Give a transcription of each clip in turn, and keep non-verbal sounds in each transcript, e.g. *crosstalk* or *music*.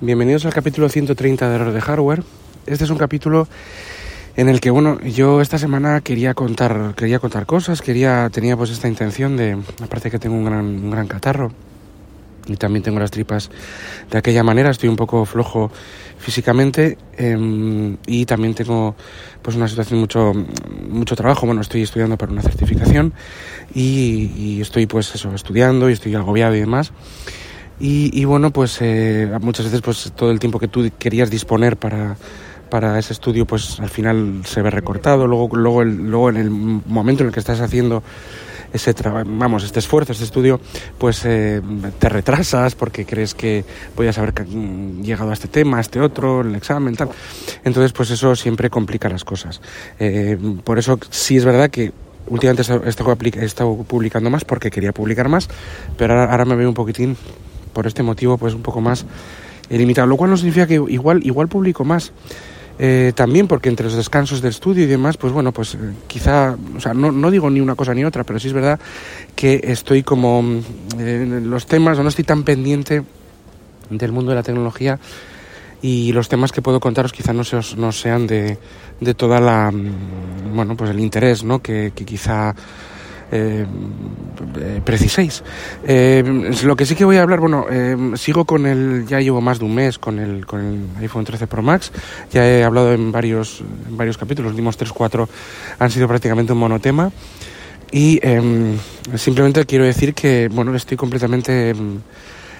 Bienvenidos al capítulo 130 de Error de Hardware. Este es un capítulo en el que, bueno, yo esta semana quería contar, quería contar cosas, quería, tenía pues esta intención de, aparte que tengo un gran, un gran catarro y también tengo las tripas de aquella manera, estoy un poco flojo físicamente em, y también tengo pues una situación mucho mucho trabajo. Bueno estoy estudiando para una certificación y, y estoy pues eso estudiando y estoy agobiado y demás y, bueno, pues eh, muchas veces pues todo el tiempo que tú querías disponer para, para ese estudio pues al final se ve recortado, luego, luego, luego en el momento en el que estás haciendo ese vamos, este esfuerzo, este estudio, pues eh, te retrasas porque crees que podías haber mm, llegado a este tema, a este otro, el examen, tal. Entonces, pues eso siempre complica las cosas. Eh, por eso sí es verdad que últimamente he estado, he estado publicando más porque quería publicar más, pero ahora, ahora me veo un poquitín por este motivo pues un poco más limitado, lo cual no significa que igual, igual publico más. Eh, también porque entre los descansos del estudio y demás, pues bueno, pues eh, quizá, o sea, no, no, digo ni una cosa ni otra, pero sí es verdad que estoy como en los temas, o no estoy tan pendiente del mundo de la tecnología y los temas que puedo contaros quizá no, no sean de, de toda la, mm, bueno, pues el interés, ¿no? Que, que quizá eh, eh, preciséis. Eh, lo que sí que voy a hablar, bueno, sigo con el, ya llevo más de un mes con el, con el iPhone 13 Pro Max, ya he hablado en varios, en varios capítulos, los últimos 3-4 han sido prácticamente un monotema. Y em, simplemente quiero decir que, bueno, estoy completamente em,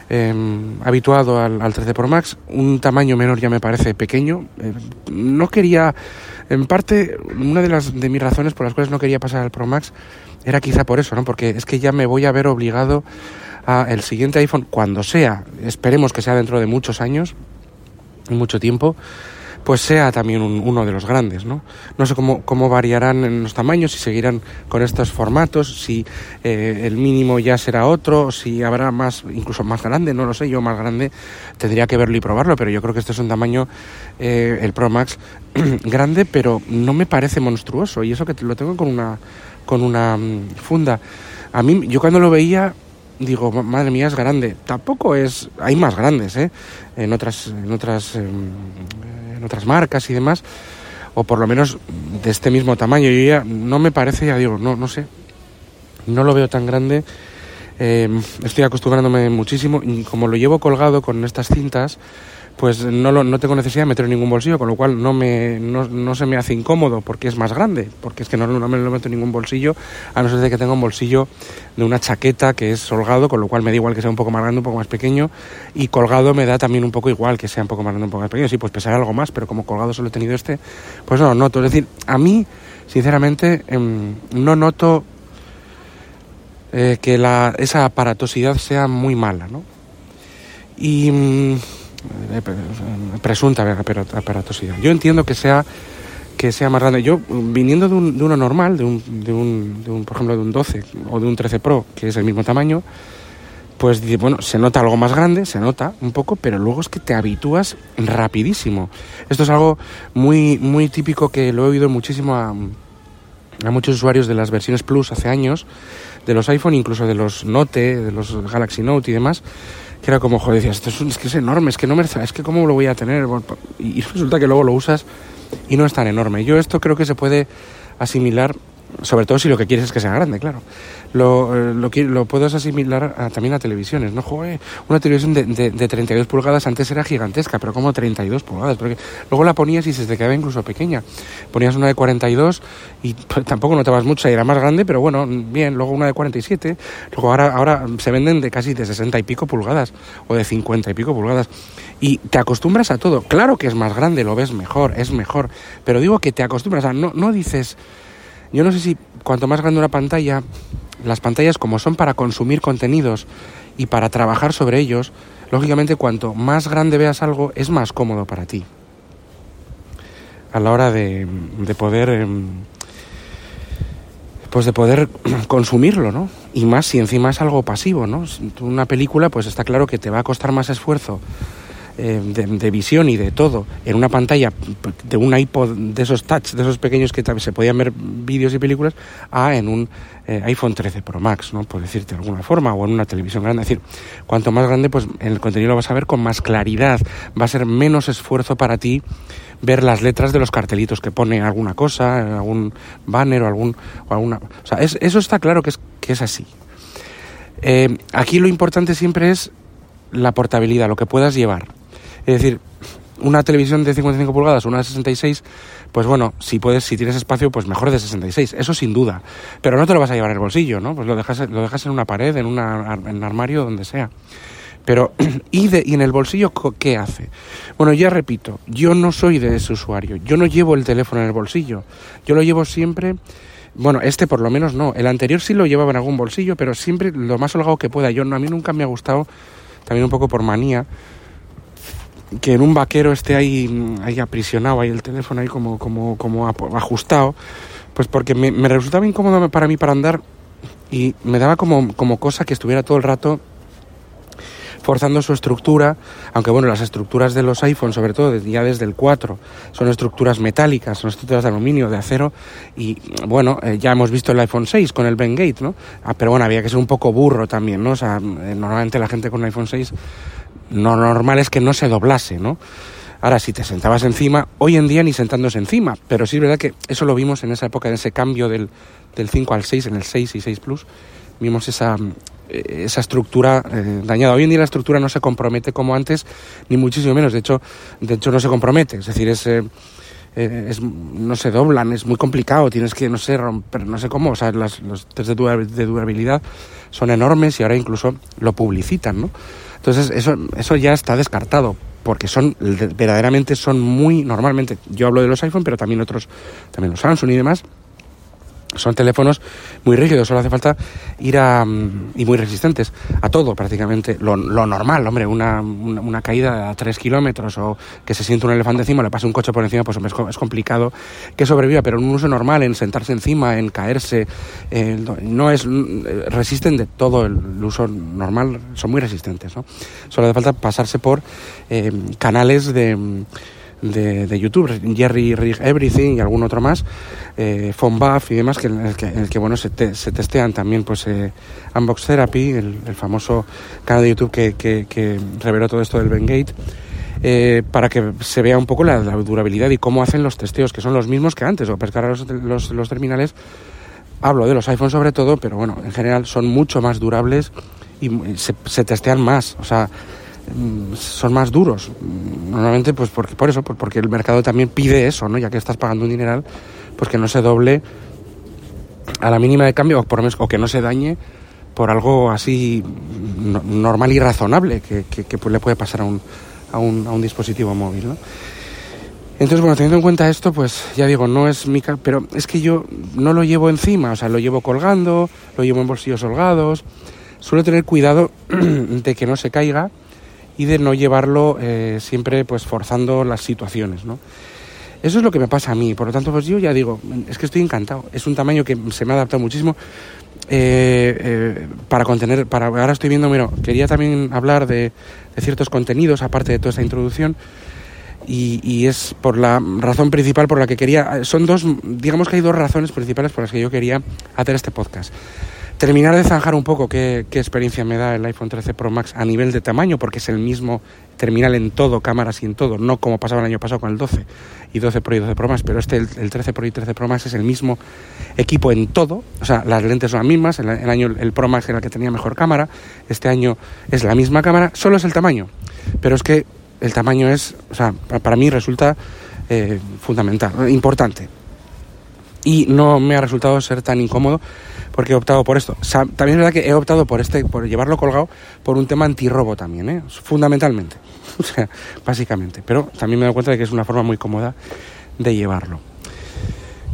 em, habituado al, 13 Pro Max. Un tamaño menor ya me parece pequeño. no quería, en parte, una de, las, de mis razones por las cuales no quería pasar al Pro Max era quizá por eso, ¿no? Porque es que ya me voy a ver obligado a el siguiente iPhone, cuando sea, esperemos que sea dentro de muchos años, mucho tiempo, pues sea también uno de los grandes, ¿no? No sé cómo, cómo variarán en los tamaños, si seguirán con estos formatos, si eh, el mínimo ya será otro, si habrá más, incluso más grande, no lo sé, yo más grande tendría que verlo y probarlo, pero yo creo que este es un tamaño, eh, el Pro Max, *clears throat* grande, pero no me parece monstruoso, y eso que lo tengo con una con una mm, funda. A mí, yo cuando lo veía, digo, madre mía, es grande. Tampoco es, hay más grandes, ¿eh? En otras, en otras, em, otras marcas y demás, o por lo menos de este mismo tamaño. Yo ya no me parece, ya digo, no, no sé, no lo veo tan grande. Em, estoy acostumbrándome muchísimo y como lo llevo colgado con estas cintas, pues no, lo, no tengo necesidad de meterlo en ningún bolsillo, con lo cual no, me, no, no, se me hace incómodo porque es más grande, porque es que no, no, me lo meto en ningún bolsillo, a no ser de que tenga un bolsillo de una chaqueta que es holgado, con lo cual me da igual que sea un poco más grande, un poco más pequeño, y colgado me da también un poco igual que sea un poco más grande, un poco más pequeño, sí, pues pesará algo más, pero como colgado solo he tenido este, pues no lo noto, es decir, a mí, sinceramente, em, no noto eh, que la, esa aparatosidad sea muy mala, ¿no? Y mm, presunta aparatosidad. Yo entiendo que sea que sea más grande. Yo, viniendo de, un, de uno normal, de un, de, un, de un, por ejemplo, de un 12 o de un 13 Pro, que es el mismo tamaño, pues bueno, se nota algo más grande, se nota un poco, pero luego es que te habitúas rapidísimo. Esto es algo muy, muy típico que lo he oído muchísimo a muchos usuarios de las versiones Plus hace años, de los iPhone, incluso de los Note, de los Galaxy Note y demás, que era como, joder, decías, esto es, es, que es enorme, es que no me... Es que cómo lo voy a tener. Y resulta que luego lo usas y no es tan enorme. Yo esto creo que se puede asimilar sobre todo si lo que quieres es que sea grande, claro. Lo, eh, lo, lo puedes asimilar también a televisiones, ¿no? Joder, una televisión de, de, de, 32 pulgadas antes era gigantesca, pero como 32 pulgadas, porque luego la ponías y se te quedaba incluso pequeña. Ponías una de 42 y *laughs* pues, tampoco notabas mucho, y era más grande, pero bueno, bien, luego una de 47, luego ahora, ahora se venden de casi de 60 y pico pulgadas, o de 50 y pico pulgadas. Y te acostumbras a todo. Claro que es más grande, lo ves mejor, es mejor, pero digo que te acostumbras a, no, no dices yo no sé si cuanto más grande una pantalla, las pantallas como son para consumir contenidos y para trabajar sobre ellos, lógicamente cuanto más grande veas algo es más cómodo para ti. A la hora de, de poder em, pues de poder *clears throat* consumirlo, ¿no? Y más si encima es algo pasivo, ¿no? Una película, pues está claro que te va a costar más esfuerzo eh, de, visión y de todo en una pantalla de un iPod de esos touch, de esos pequeños que se podían ver vídeos y películas, a en un eh, iPhone 13 Pro Max, ¿no? Por decirte de alguna forma, o en una televisión grande. Es decir, cuanto más grande, pues el contenido lo vas a ver con más claridad, va a ser menos esfuerzo para ti ver las letras de los cartelitos que pone alguna cosa, algún banner o algún o alguna, o sea, eso está claro que es que es así. Eh, aquí lo importante siempre es la portabilidad, lo que puedas llevar. Es decir, una televisión de 55 pulgadas, una de 66, pues bueno, si puedes, si tienes espacio, pues mejor de 66, eso sin duda. Pero no te lo vas a llevar en el bolsillo, ¿no? Pues lo dejas, lo dejas en una pared, en, una, en un armario, donde sea. Pero, *clears throat* ¿y, de, ¿y en el bolsillo qué hace? Bueno, ya repito, yo no soy de ese usuario, yo no llevo el teléfono en el bolsillo, yo lo llevo siempre, bueno, este por lo menos no, el anterior sí lo llevaba en algún bolsillo, pero siempre lo más holgado que pueda. Yo, a mí nunca me ha gustado, también un poco por manía, que en un vaquero esté ahí, ahí aprisionado, ahí el teléfono ahí como, como, como ajustado, pues porque me, me resultaba incómodo para mí para andar y me daba como, como cosa que estuviera todo el rato forzando su estructura, aunque bueno, las estructuras de los iPhones, sobre todo ya desde el 4, son estructuras metálicas, son estructuras de aluminio, de acero, y bueno, eh, ya hemos visto el iPhone 6 con el Ben Gate, ¿no? Ah, pero bueno, había que ser un poco burro también, ¿no? O sea, eh, normalmente la gente con un iPhone 6, lo normal es que no se doblase, ¿no? Ahora, si te sentabas encima, hoy en día ni sentándose encima, pero sí es verdad que eso lo vimos en esa época, en ese cambio del, del 5 al 6, en el 6 y 6 Plus, vimos esa, eh, esa estructura eh, dañada. Hoy en día la estructura no se compromete como antes, ni muchísimo menos. De hecho, de hecho no se compromete. Es decir, es, eh, es no se doblan, es muy complicado. Tienes que, no sé, romper, no sé cómo. O sea, las, los test de durabilidad son enormes y ahora incluso lo publicitan, ¿no? Entonces, eso, eso ya está descartado porque son verdaderamente son muy normalmente yo hablo de los iPhone pero también otros también los Samsung y demás son teléfonos muy rígidos, solo hace falta ir a... Mm, y muy resistentes a todo prácticamente. Lo, normal, hombre, una, una, caída a 3 kilómetros o que se siente un elefante encima, le pase un coche por encima, pues es, es complicado que sobreviva, pero en un uso normal, en sentarse encima, en caerse, eh, no es... Mm, resisten de todo el uso normal, son muy resistentes, ¿no? Solo hace falta pasarse por eh, canales de de, de YouTube, Jerry Rig Everything y algún otro más, eh, Buff y demás, que en el que, bueno, se, se, testean también pues eh, Unbox Therapy, el, famoso canal de YouTube que, que, que reveló todo esto del Bengate. Eh, para que se vea un poco la, durabilidad y cómo hacen los testeos, que son los mismos que antes, o pescar los, los, los terminales, hablo de los iPhones sobre todo, pero bueno, en general son mucho más durables y se, se testean más, o sea, son más duros. Normalmente, pues porque, por eso, porque el mercado también pide eso, ¿no? Ya que estás pagando un dineral, pues que no se doble a la mínima de cambio, o, que no se dañe por algo así normal y razonable que, que, pues le puede pasar a un, a un, a un dispositivo móvil, ¿no? Entonces, bueno, teniendo en cuenta esto, pues ya digo, no es mi... Pero es que yo no lo llevo encima, o sea, lo llevo colgando, lo llevo en bolsillos holgados. Suelo tener cuidado *clears throat* de que no se caiga y de no llevarlo eh, siempre pues forzando las situaciones, ¿no? Eso es lo que me pasa a mí, por lo tanto pues yo ya digo, es que estoy encantado, es un tamaño que se me ha adaptado muchísimo eh, eh, para contener, para ahora estoy viendo, mira, quería también hablar de, de ciertos contenidos aparte de toda esta introducción y, y, es por la razón principal por la que quería, son dos, digamos que hay dos razones principales por las que yo quería hacer este podcast terminar de zanjar un poco qué, experiencia me da el iPhone 13 Pro Max a nivel de tamaño, porque es el mismo terminal en todo, cámaras y en todo, no como pasaba el año pasado con el 12 y 12 Pro y 12 Pro Max, pero este, el, 13 Pro y 13 Pro Max es el mismo equipo en todo, o sea, las lentes son las mismas, el, año el Pro Max era el que tenía mejor cámara, este año es la misma cámara, solo es el tamaño, pero es que el tamaño es, o sea, para mí resulta eh, fundamental, importante. Y no me ha resultado ser tan incómodo porque he optado por esto. también es verdad que he optado por este, por llevarlo colgado por un tema antirrobo también, ¿eh? fundamentalmente, *laughs* o sea, básicamente. Pero también me doy cuenta de que es una forma muy cómoda de llevarlo.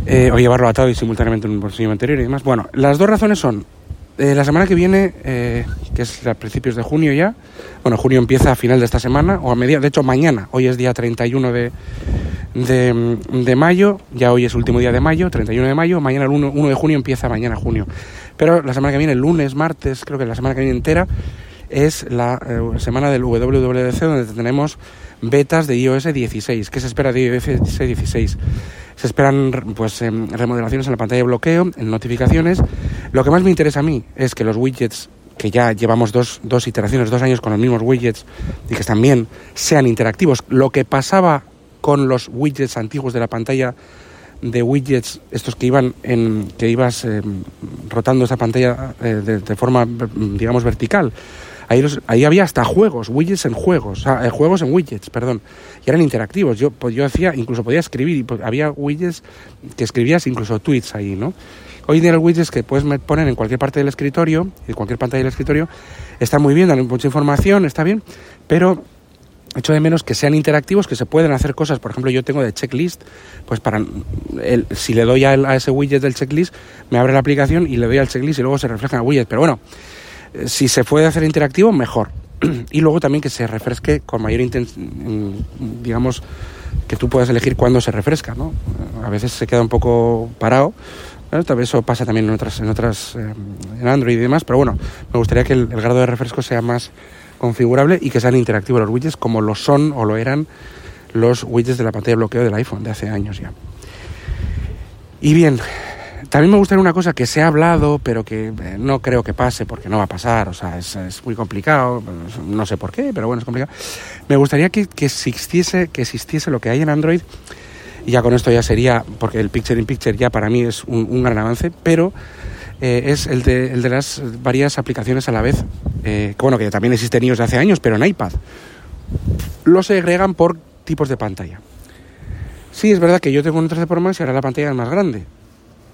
Eh, o llevarlo atado y simultáneamente en un bolsillo anterior y demás. Bueno, las dos razones son eh, la semana que viene, eh, que es a principios de junio ya, bueno, junio empieza a final de esta semana, o a media, de hecho mañana, hoy es día 31 de, de, de, mayo, ya hoy es último día de mayo, 31 de mayo, mañana el 1, 1, de junio empieza mañana junio. Pero la semana que viene, el lunes, martes, creo que la semana que viene entera, es la eh, semana del WWDC donde tenemos betas de iOS 16. ¿Qué se espera de iOS 16? Se esperan pues em, remodelaciones en la pantalla de bloqueo, en notificaciones. Lo que más me interesa a mí es que los widgets que ya llevamos dos, dos iteraciones, dos años con los mismos widgets y que también sean interactivos. Lo que pasaba con los widgets antiguos de la pantalla de widgets, estos que iban en, que ibas eh, rotando esa pantalla eh, de, forma, digamos, vertical. Ahí, los, ahí había hasta juegos, widgets en juegos, sea, eh, juegos en widgets, perdón, y eran interactivos. Yo, pues, yo hacía, incluso podía escribir, y pues, había widgets que escribías incluso tweets ahí, ¿no? Hoy en día los widgets que puedes poner en cualquier parte del escritorio, en cualquier pantalla del escritorio, está muy bien, dan mucha información, está bien, pero echo de menos que sean interactivos, que se pueden hacer cosas. Por ejemplo, yo tengo de checklist, pues para el, si le doy a, ese widget del checklist, me abre la aplicación y le doy al checklist y luego se refleja en el widget. Pero bueno, si se puede hacer interactivo, mejor. *clears throat* y luego también que se refresque con mayor intensidad, digamos, que tú puedas elegir cuándo se refresca, ¿no? A veces se queda un poco parado. ¿No? Tal vez eso pasa también en otras, en otras, eh, en Android y demás, pero bueno, me gustaría que el, el grado de refresco sea más configurable y que sean interactivos los widgets como lo son o lo eran los widgets de la pantalla de bloqueo del iPhone de hace años ya. Y bien, también me gustaría una cosa que se ha hablado, pero que eh, no creo que pase porque no va a pasar, o sea, es, es muy complicado, no sé por qué, pero bueno, es complicado. Me gustaría que, que, existiese, que existiese lo que hay en Android, y ya con esto ya sería, porque el Picture in Picture ya para mí es un, gran avance, pero eh, es el de, el de, las varias aplicaciones a la vez, eh, bueno, que también existen iOS de hace años, pero en iPad. Lo segregan por tipos de pantalla. Sí, es verdad que yo tengo un 13 Pro Max y ahora la pantalla es más grande.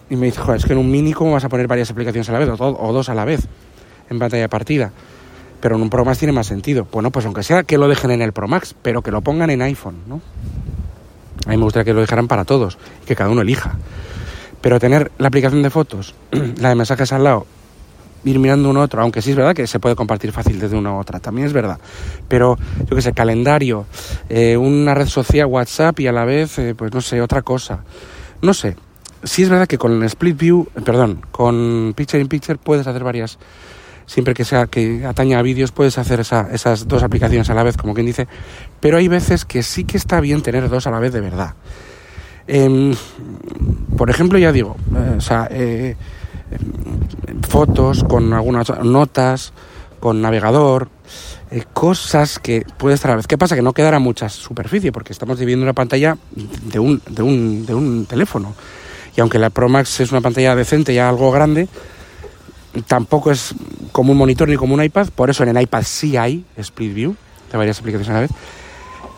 Y me dice, joder, es que en un mini, ¿cómo vas a poner varias aplicaciones a la vez? O, o dos a la vez, en pantalla partida. Pero en un Pro Max tiene más sentido. Bueno, pues aunque sea que lo dejen en el Pro Max, pero que lo pongan en iPhone, ¿no? A mí me gustaría que lo dejaran para todos, que cada uno elija. Pero tener la aplicación de fotos, *clears throat* la de mensajes al lado, ir mirando uno a otro, aunque sí es verdad que se puede compartir fácil desde una a otra, también es verdad. Pero yo qué sé, calendario, eh, una red social, WhatsApp y a la vez, eh, pues no sé, otra cosa. No sé. Sí es verdad que con Split View, perdón, con Picture in Picture puedes hacer varias, siempre que sea que ataña a vídeos, puedes hacer esa, esas dos aplicaciones a la vez, como quien dice, pero hay veces que sí que está bien tener dos a la vez de verdad. Eh, por ejemplo, ya digo, eh, o sea, eh, fotos con algunas notas, con navegador, eh, cosas que puede estar a la vez. ¿Qué pasa? Que no quedará mucha superficie porque estamos dividiendo una pantalla de un, de un, de un teléfono. Y aunque la Pro Max es una pantalla decente, ya algo grande, tampoco es como un monitor ni como un iPad. Por eso en el iPad sí hay Split View de varias aplicaciones a la vez.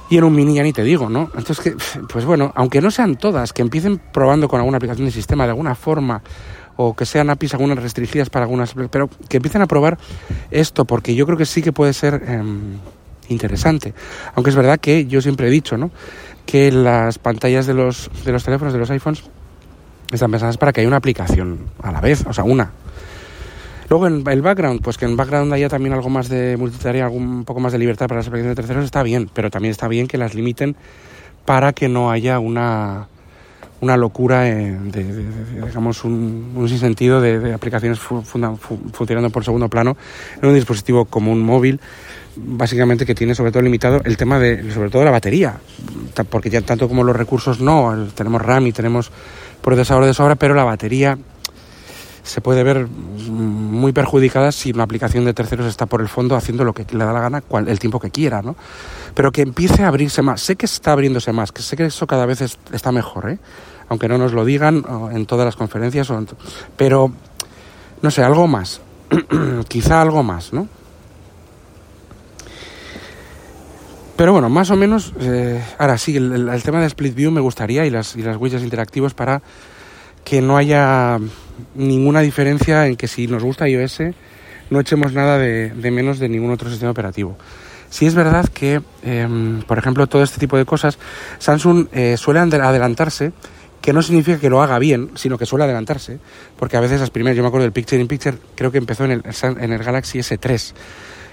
Y en un mini ya ni te digo, ¿no? Entonces, que, pues bueno, aunque no sean todas, que empiecen probando con alguna aplicación de sistema de alguna forma, o que sean APIs algunas restringidas para algunas, pero que empiecen a probar esto, porque yo creo que sí que puede ser eh, interesante. Aunque es verdad que yo siempre he dicho, ¿no? Que las pantallas de los, de los teléfonos, de los iPhones, están pensadas para que haya una aplicación a la vez, o sea, una, Luego en el background, pues que en background haya también algo más de multitarea, algún poco más de libertad para las aplicaciones de terceros está bien, pero también está bien que las limiten para que no haya una, una locura de, de, digamos, un, un sinsentido de, de aplicaciones fu funda, fu funcionando por segundo plano en un dispositivo como un móvil, básicamente que tiene sobre todo limitado el tema de, sobre todo la batería, porque ya tanto como los recursos no, tenemos RAM y tenemos procesador de sobra, pero la batería se puede ver muy perjudicada si una aplicación de terceros está por el fondo haciendo lo que le da la gana cual, el tiempo que quiera, ¿no? Pero que empiece a abrirse más. Sé que está abriéndose más, que sé que eso cada vez es, está mejor, ¿eh? Aunque no nos lo digan en todas las conferencias, o en pero no sé, algo más. *clears throat* Quizá algo más, ¿no? Pero bueno, más o menos, eh, ahora sí, el, tema de Split View me gustaría y las, y las widgets interactivos para que no haya ninguna diferencia en que si nos gusta iOS no echemos nada de, de menos de ningún otro sistema operativo. Sí es verdad que, eh, por ejemplo, todo este tipo de cosas, Samsung eh, suele adelantarse que no significa que lo haga bien, sino que suele adelantarse, porque a veces las primeras, yo me acuerdo del Picture in Picture, creo que empezó en el, en el Galaxy S3,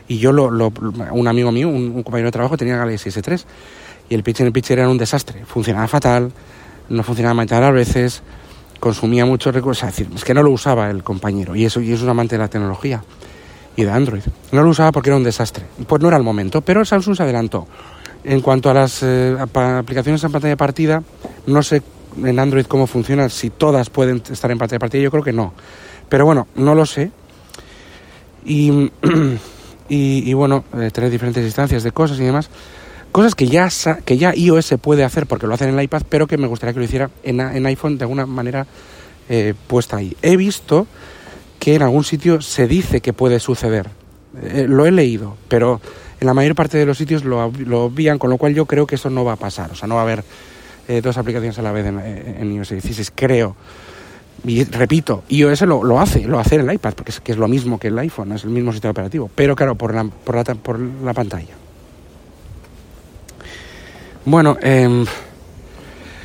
y yo, lo, lo, un amigo mío, un, compañero de trabajo, tenía Galaxy S3, y el Picture in Picture era un desastre, funcionaba fatal, no funcionaba mal a veces, consumía muchos recursos, es decir, es que no lo usaba el compañero, y eso y es un amante de la tecnología y de Android. No lo usaba porque era un desastre, pues no era el momento, pero Samsung se adelantó. En cuanto a las eh, aplicaciones en pantalla de partida, no sé en Android cómo funciona, si todas pueden estar en pantalla de partida, yo creo que no. Pero bueno, no lo sé. Y, *clears throat* y, bueno, eh, tener diferentes instancias de cosas y demás. Cosas que ya, que ya iOS puede hacer porque lo hacen en el iPad, pero que me gustaría que lo hiciera en, en iPhone de alguna manera eh, puesta ahí. He visto que en algún sitio se dice que puede suceder. Eh, lo he leído, pero en la mayor parte de los sitios lo, lo obvían, con lo cual yo creo que eso no va a pasar. O sea, no va a haber eh, dos aplicaciones a la vez en, en, iOS 16, creo. Y repito, iOS lo, lo hace, lo hace en el iPad, porque es, que es lo mismo que el iPhone, es el mismo sistema operativo, pero claro, por la, por la, por la pantalla. Bueno, eh,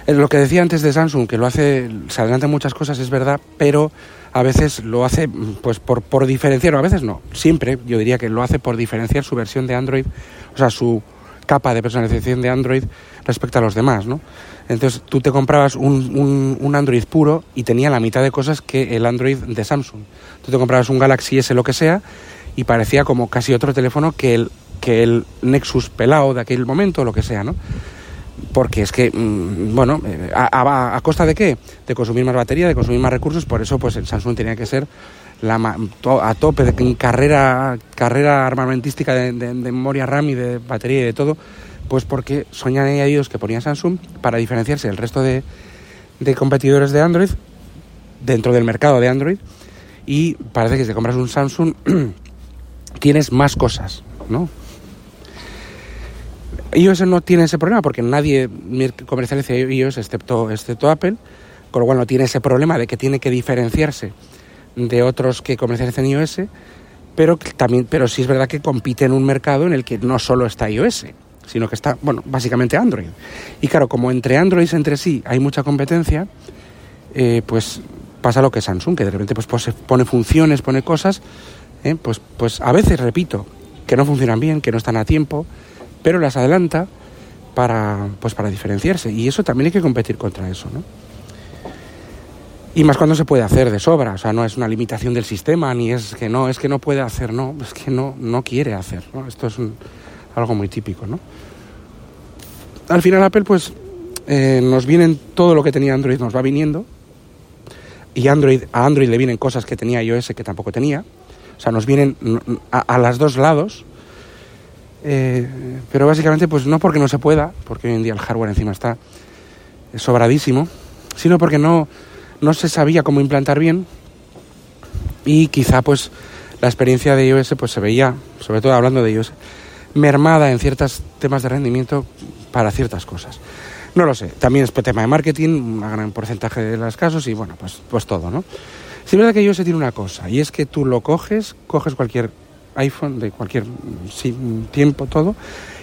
lo que decía antes de Samsung, que lo hace, se adelantan muchas cosas, es verdad, pero a veces lo hace pues por, por diferenciar, o a veces no, siempre yo diría que lo hace por diferenciar su versión de Android, o sea, su capa de personalización de Android respecto a los demás, ¿no? Entonces tú te comprabas un, un, Android puro y tenía la mitad de cosas que el Android de Samsung. Tú te comprabas un Galaxy S lo que sea y parecía como casi otro teléfono que el, que el Nexus pelado de aquel momento lo que sea, ¿no? Porque es que, mm, bueno, eh, a, a, costa de qué? De consumir más batería, de consumir más recursos, por eso pues el Samsung tenía que ser la, a tope de carrera, carrera armamentística de, de, de memoria RAM y de batería y de todo pues porque soñan ellos que ponía Samsung para diferenciarse del resto de, de competidores de Android dentro del mercado de Android y parece que si te compras un Samsung *clears throat* tienes más cosas, ¿no? iOS no tiene ese problema porque nadie comercializa iOS excepto, excepto Apple, con lo cual no tiene ese problema de que tiene que diferenciarse de otros que comercializan iOS, pero también, pero sí es verdad que compite en un mercado en el que no solo está iOS, sino que está, bueno, básicamente Android. Y claro, como entre Androids entre sí hay mucha competencia, eh, pues pasa lo que Samsung, que de repente pues, pone funciones, pone cosas, eh, pues, pues a veces, repito, que no funcionan bien, que no están a tiempo, pero las adelanta para, pues para diferenciarse. Y eso también hay que competir contra eso, ¿no? Y más cuando se puede hacer de sobra, o sea, no es una limitación del sistema, ni es que no, es que no puede hacer, no, es que no, no quiere hacer, ¿no? Esto es un, algo muy típico, ¿no? Al final Apple, pues, eh, nos vienen todo lo que tenía Android, nos va viniendo, y Android, a Android le vienen cosas que tenía iOS que tampoco tenía, o sea, nos vienen a, a los dos lados, eh, pero básicamente, pues no porque no se pueda, porque hoy en día el hardware encima está sobradísimo, sino porque no, no se sabía cómo implantar bien y quizá pues la experiencia de iOS pues se veía, sobre todo hablando de iOS, mermada en ciertos temas de rendimiento para ciertas cosas. No lo sé, también es tema de marketing, un gran porcentaje de los casos y bueno, pues, pues todo, ¿no? Sí es verdad que iOS tiene una cosa, y es que tú lo coges, coges cualquier iPhone de cualquier tiempo, todo,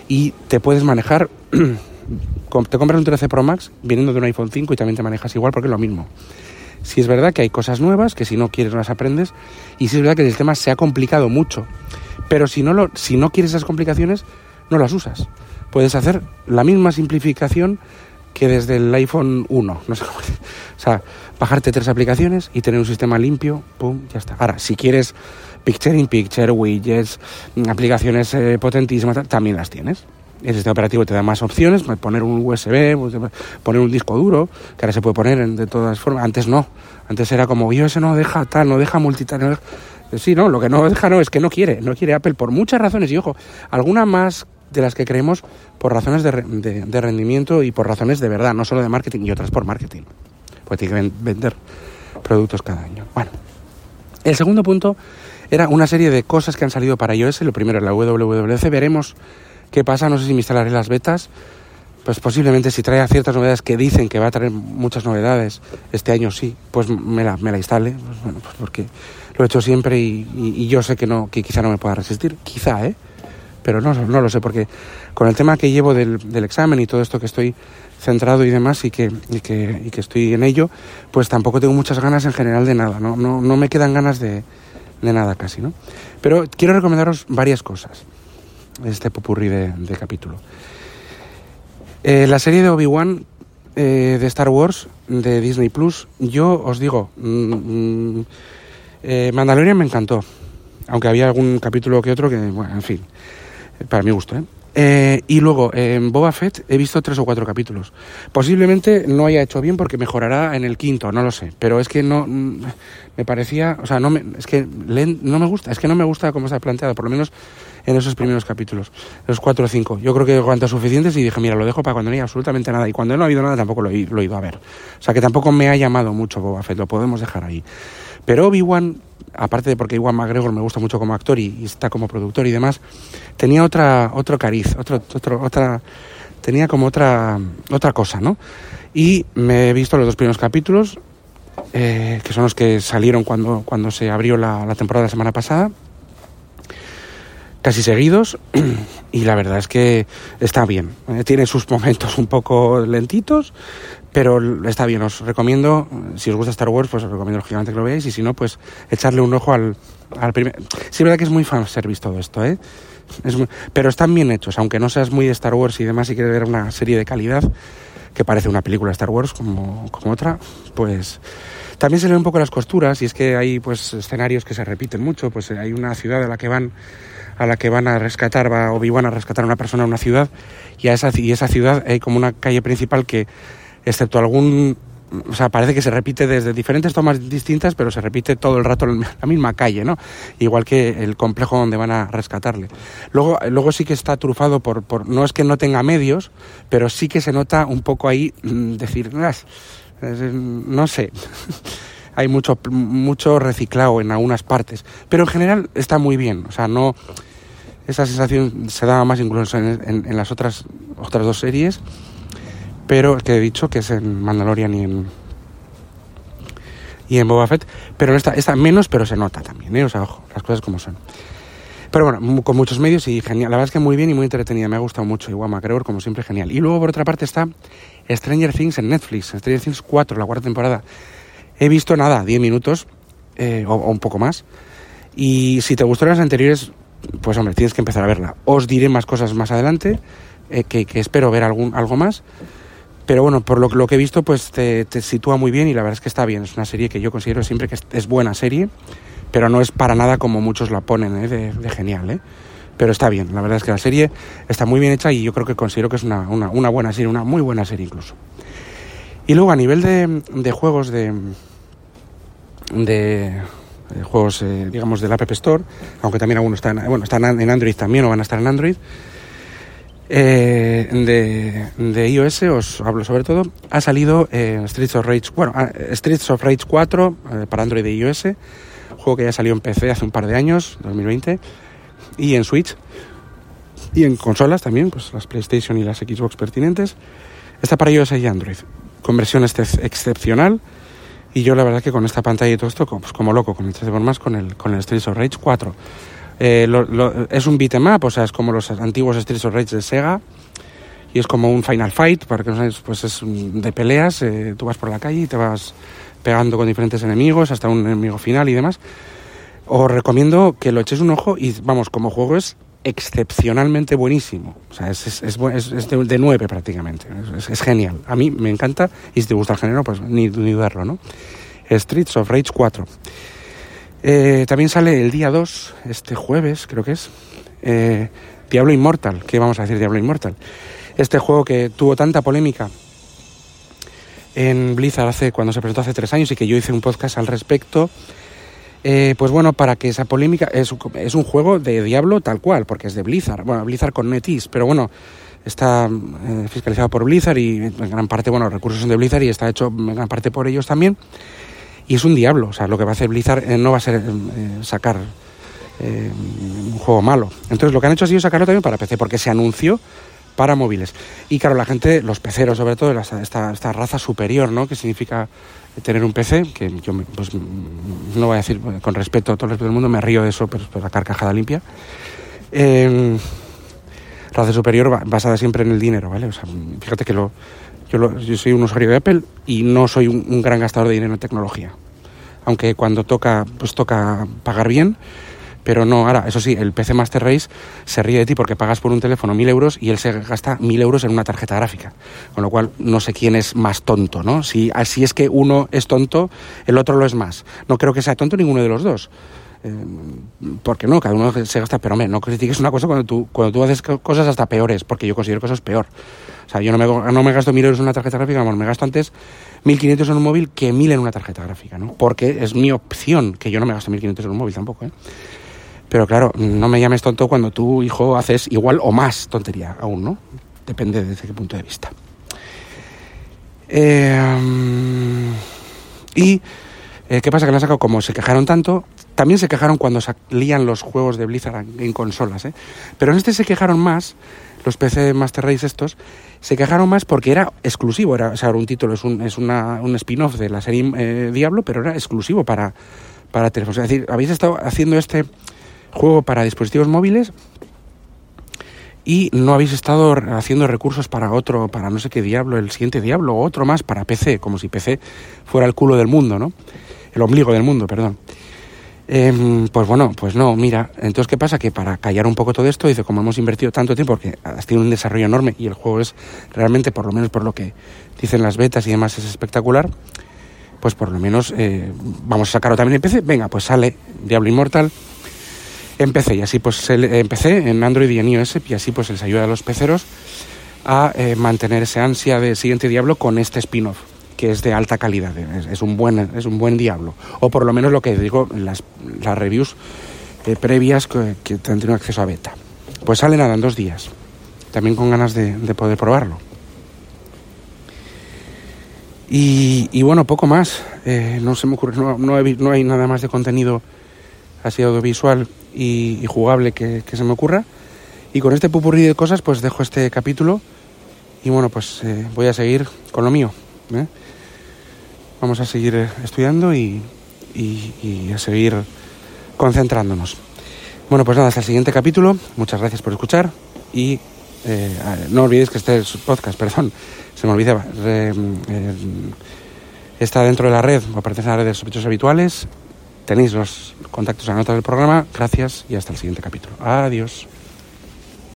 y te puedes manejar, *clears throat* te compras un 13 Pro Max viniendo de un iPhone 5 y también te manejas igual porque es lo mismo. Si es verdad que hay cosas nuevas que si no quieres no las aprendes y si es verdad que el sistema se ha complicado mucho. Pero si no, lo, si no quieres esas complicaciones, no las usas. Puedes hacer la misma simplificación que desde el iPhone 1. No sé cómo, *laughs* o sea, bajarte tres aplicaciones y tener un sistema limpio, pum, ya está. Ahora, si quieres Picture in Picture, widgets, aplicaciones eh, potentísimas, también las tienes. El sistema operativo te da más opciones, poner un USB, poner un disco duro, que ahora se puede poner de todas formas. Antes no, antes era como, iOS no deja tal, no deja multitarea. Sí, no, lo que no deja no es que no quiere, no quiere Apple por muchas razones. Y ojo, alguna más de las que creemos por razones de, de, rendimiento y por razones de verdad, no solo de marketing y otras por marketing. Pues tiene que vender productos cada año. Bueno, el segundo punto era una serie de cosas que han salido para iOS. Lo primero es la WWDC. Veremos ¿Qué pasa? No sé si me instalaré las betas. Pues posiblemente si trae ciertas novedades que dicen que va a traer muchas novedades este año, sí, pues me la, me la instale. Pues bueno, pues porque lo he hecho siempre y, y, yo sé que no, que quizá no me pueda resistir. Quizá, ¿eh? pero no, no lo sé, porque con el tema que llevo del, examen y todo esto que estoy centrado y demás y que, y que, y que estoy en ello, pues tampoco tengo muchas ganas en general de nada, no, no, no me quedan ganas de, de nada casi, ¿no? Pero quiero recomendaros varias cosas, este popurrí de, de capítulo. Eh, la serie de Obi-Wan eh, de Star Wars de Disney Plus, yo os digo, mm, mm, eh, Mandalorian me encantó, aunque había algún capítulo que otro que, bueno, en fin, para mi gusto, ¿eh? Eh, y luego, en Boba Fett he visto tres o cuatro capítulos. Posiblemente no haya hecho bien porque mejorará en el quinto, no lo sé. Pero es que no mm, me parecía, o sea, no me, es que no me gusta, es que no me gusta cómo está planteado, por lo menos en esos primeros capítulos, los cuatro o cinco. Yo creo que cuanto suficientes y dije, mira, lo dejo para cuando no haya absolutamente nada. Y cuando no ha habido nada tampoco lo he, lo he ido a ver. O sea, que tampoco me ha llamado mucho Boba Fett, lo podemos dejar ahí. Pero Obi-Wan aparte de porque Iwan McGregor me gusta mucho como actor y, está como productor y demás, tenía otra, otro cariz, otro, otra, tenía como otra, otra cosa, ¿no? Y me he visto los dos primeros capítulos, eh, que son los que salieron cuando, cuando se abrió la, la temporada la semana pasada, casi seguidos, *clears throat* y la verdad es que está bien. Eh, tiene sus momentos un poco lentitos, pero está bien, os recomiendo, si os gusta Star Wars, pues os recomiendo lógicamente que lo veáis y si no, pues echarle un ojo al, al primer... Sí, es verdad que es muy fanservice todo esto, ¿eh? Es Pero están bien hechos, aunque no seas muy de Star Wars y demás y quieres ver una serie de calidad, que parece una película de Star Wars como, como otra, pues también se leen un poco las costuras y es que hay pues escenarios que se repiten mucho, pues hay una ciudad a la que van a la que van a rescatar, va Obi-Wan a rescatar a una persona a una ciudad y, a esa, y esa ciudad hay como una calle principal que excepto algún o sea, parece que se repite desde diferentes tomas distintas, pero se repite todo el rato en la misma calle, ¿no? Igual que el complejo donde van a rescatarle. Luego, luego sí que está trufado por, por no es que no tenga medios, pero sí que se nota un poco ahí mm, decir, no sé. *laughs* Hay mucho, mucho reciclado en algunas partes, pero en general está muy bien, o sea, no, esa sensación se da más incluso en, en las otras, otras dos series pero que he dicho que es en Mandalorian y en y en Boba Fett, pero esta, esta menos, pero se nota también, ¿eh? o sea, ojo, las cosas como son. Pero bueno, con muchos medios y genial, la verdad es que muy bien y muy entretenida, me ha gustado mucho, igual McGregor como siempre genial. Y luego por otra parte está Stranger Things en Netflix, Stranger Things 4, la cuarta temporada. He visto nada, 10 minutos eh, o, un poco más. Y si te gustaron las anteriores, pues hombre, tienes que empezar a verla. Os diré más cosas más adelante, eh, que, espero ver algún, algo más. Pero bueno, por lo, lo que he visto, pues te, sitúa muy bien y la verdad es que está bien. Es una serie que yo considero siempre que es, buena serie, pero no es para nada como muchos la ponen, ¿eh? de, genial, ¿eh? Pero está bien, la verdad es que la serie está muy bien hecha y yo creo que considero que es una, una, buena serie, una muy buena serie incluso. Y luego a nivel de juegos de, de, juegos, eh, digamos, del App Store, aunque también algunos están, bueno, están en Android también o van a estar en Android, eh, de, de, iOS, os hablo sobre todo, ha salido eh, Streets of Rage, bueno, ah, Streets of Rage 4 eh, para Android y iOS, juego que ya salió en PC hace un par de años, 2020, y en Switch, y en consolas también, pues las PlayStation y las Xbox pertinentes. Está para iOS y Android, con este excepcional, y yo la verdad que con esta pantalla y todo esto, pues como loco, con el 3 más con el, con el Streets of Rage 4. Eh, es un beat'em up, o sea, es como los antiguos Streets of Rage de Sega. Y es como un Final Fight, para que no sabes, pues es de peleas. Eh, tú vas por la calle y te vas pegando con diferentes enemigos hasta un enemigo final y demás. Os recomiendo que lo echéis un ojo y, vamos, como juego es excepcionalmente buenísimo. O sea, es, es, es, de, de, 9 prácticamente. Es, genial. A mí me encanta y si te gusta el género, pues ni, ni dudarlo, ¿no? Streets of Rage 4. Eh, también sale el día 2, este jueves creo que es, eh, Diablo Immortal. ¿Qué vamos a decir Diablo Immortal? Este juego que tuvo tanta polémica en Blizzard hace, cuando se presentó hace tres años y que yo hice un podcast al respecto. Eh, pues bueno, para que esa polémica es, un juego de Diablo tal cual, porque es de Blizzard, bueno, Blizzard con NetEase, pero bueno, está fiscalizado por Blizzard y en gran parte, bueno, los recursos son de Blizzard y está hecho en gran parte por ellos también y es un diablo. O sea, lo que va a hacer Blizzard eh, no va a ser eh, sacar eh, un juego malo. Entonces, lo que han hecho ha sido sacarlo también para PC, porque se anunció para móviles. Y claro, la gente, los peceros sobre todo, esta, esta, raza superior, ¿no? Que significa tener un PC, que yo pues, no voy a decir con respeto a todo el resto del mundo, me río de eso, pero, la carcajada limpia. raza superior basada siempre en el dinero, ¿vale? O sea, fíjate que lo, yo, yo soy un usuario de Apple y no soy un, un, gran gastador de dinero en tecnología. Aunque cuando toca, pues toca pagar bien, pero no, ahora, eso sí, el PC Master Race se ríe de ti porque pagas por un teléfono mil euros y él se gasta mil euros en una tarjeta gráfica. Con lo cual, no sé quién es más tonto, ¿no? Si así es que uno es tonto, el otro lo es más. No creo que sea tonto ninguno de los dos. Eh, porque no, cada uno se gasta, pero hombre, no critiques una cosa cuando tú, cuando tú haces cosas hasta peores, porque yo considero cosas peor. O sea, yo no me, no me gasto mil euros en una tarjeta gráfica, amor, me gasto antes 1.500 en un móvil que mil en una tarjeta gráfica, ¿no? Porque es mi opción, que yo no me gasto 1.500 en un móvil tampoco, ¿eh? Pero claro, no me llames tonto cuando tu hijo haces igual o más tontería aún, ¿no? Depende desde qué punto de vista. Eh, y eh, ¿qué pasa? Que la han sacado como se quejaron tanto, también se quejaron cuando salían los juegos de Blizzard en consolas, ¿eh? Pero en este se quejaron más, los PC Master Race estos, se quejaron más porque era exclusivo, era, o sea, un título, es un, es una, un spin-off de la serie eh, Diablo, pero era exclusivo para, para teléfonos. Es decir, habéis estado haciendo este juego para dispositivos móviles y no habéis estado haciendo recursos para otro, para no sé qué diablo, el siguiente diablo o otro más para PC, como si PC fuera el culo del mundo, ¿no? El ombligo del mundo, perdón. Eh, pues bueno, pues no, mira, entonces ¿qué pasa? Que para callar un poco todo esto, dice, como hemos invertido tanto tiempo, porque has tenido un desarrollo enorme y el juego es realmente, por lo menos por lo que dicen las betas y demás, es espectacular, pues por lo menos eh, vamos a sacarlo también en PC, venga, pues sale Diablo Inmortal, empecé y así pues empecé en Android y en iOS y así pues les ayuda a los peceros a eh, mantener ese ansia de siguiente Diablo con este spin-off que es de alta calidad, es, es, un buen es un buen Diablo o por lo menos lo que digo las, las reviews eh, previas que, que han tenido acceso a beta. Pues sale nada en dos días, también con ganas de, de poder probarlo. Y, bueno, poco más. Eh, no se me ocurre, no, no, he, no hay nada más de contenido así audiovisual y, jugable que, se me ocurra. Y con este pupurrí de cosas, pues dejo este capítulo. Y bueno, pues eh, voy a seguir con lo mío. ¿eh? Vamos a seguir eh, estudiando y, y, a seguir concentrándonos. Bueno, pues nada, hasta el siguiente capítulo. Muchas gracias por escuchar y eh, no olvidéis que este es podcast, *laughs* perdón, se me olvidaba. Eh, está dentro de la red, o pertenece a la red de sospechosos habituales. Tenéis los contactos a la nota del programa. Gracias y hasta el siguiente capítulo. Adiós.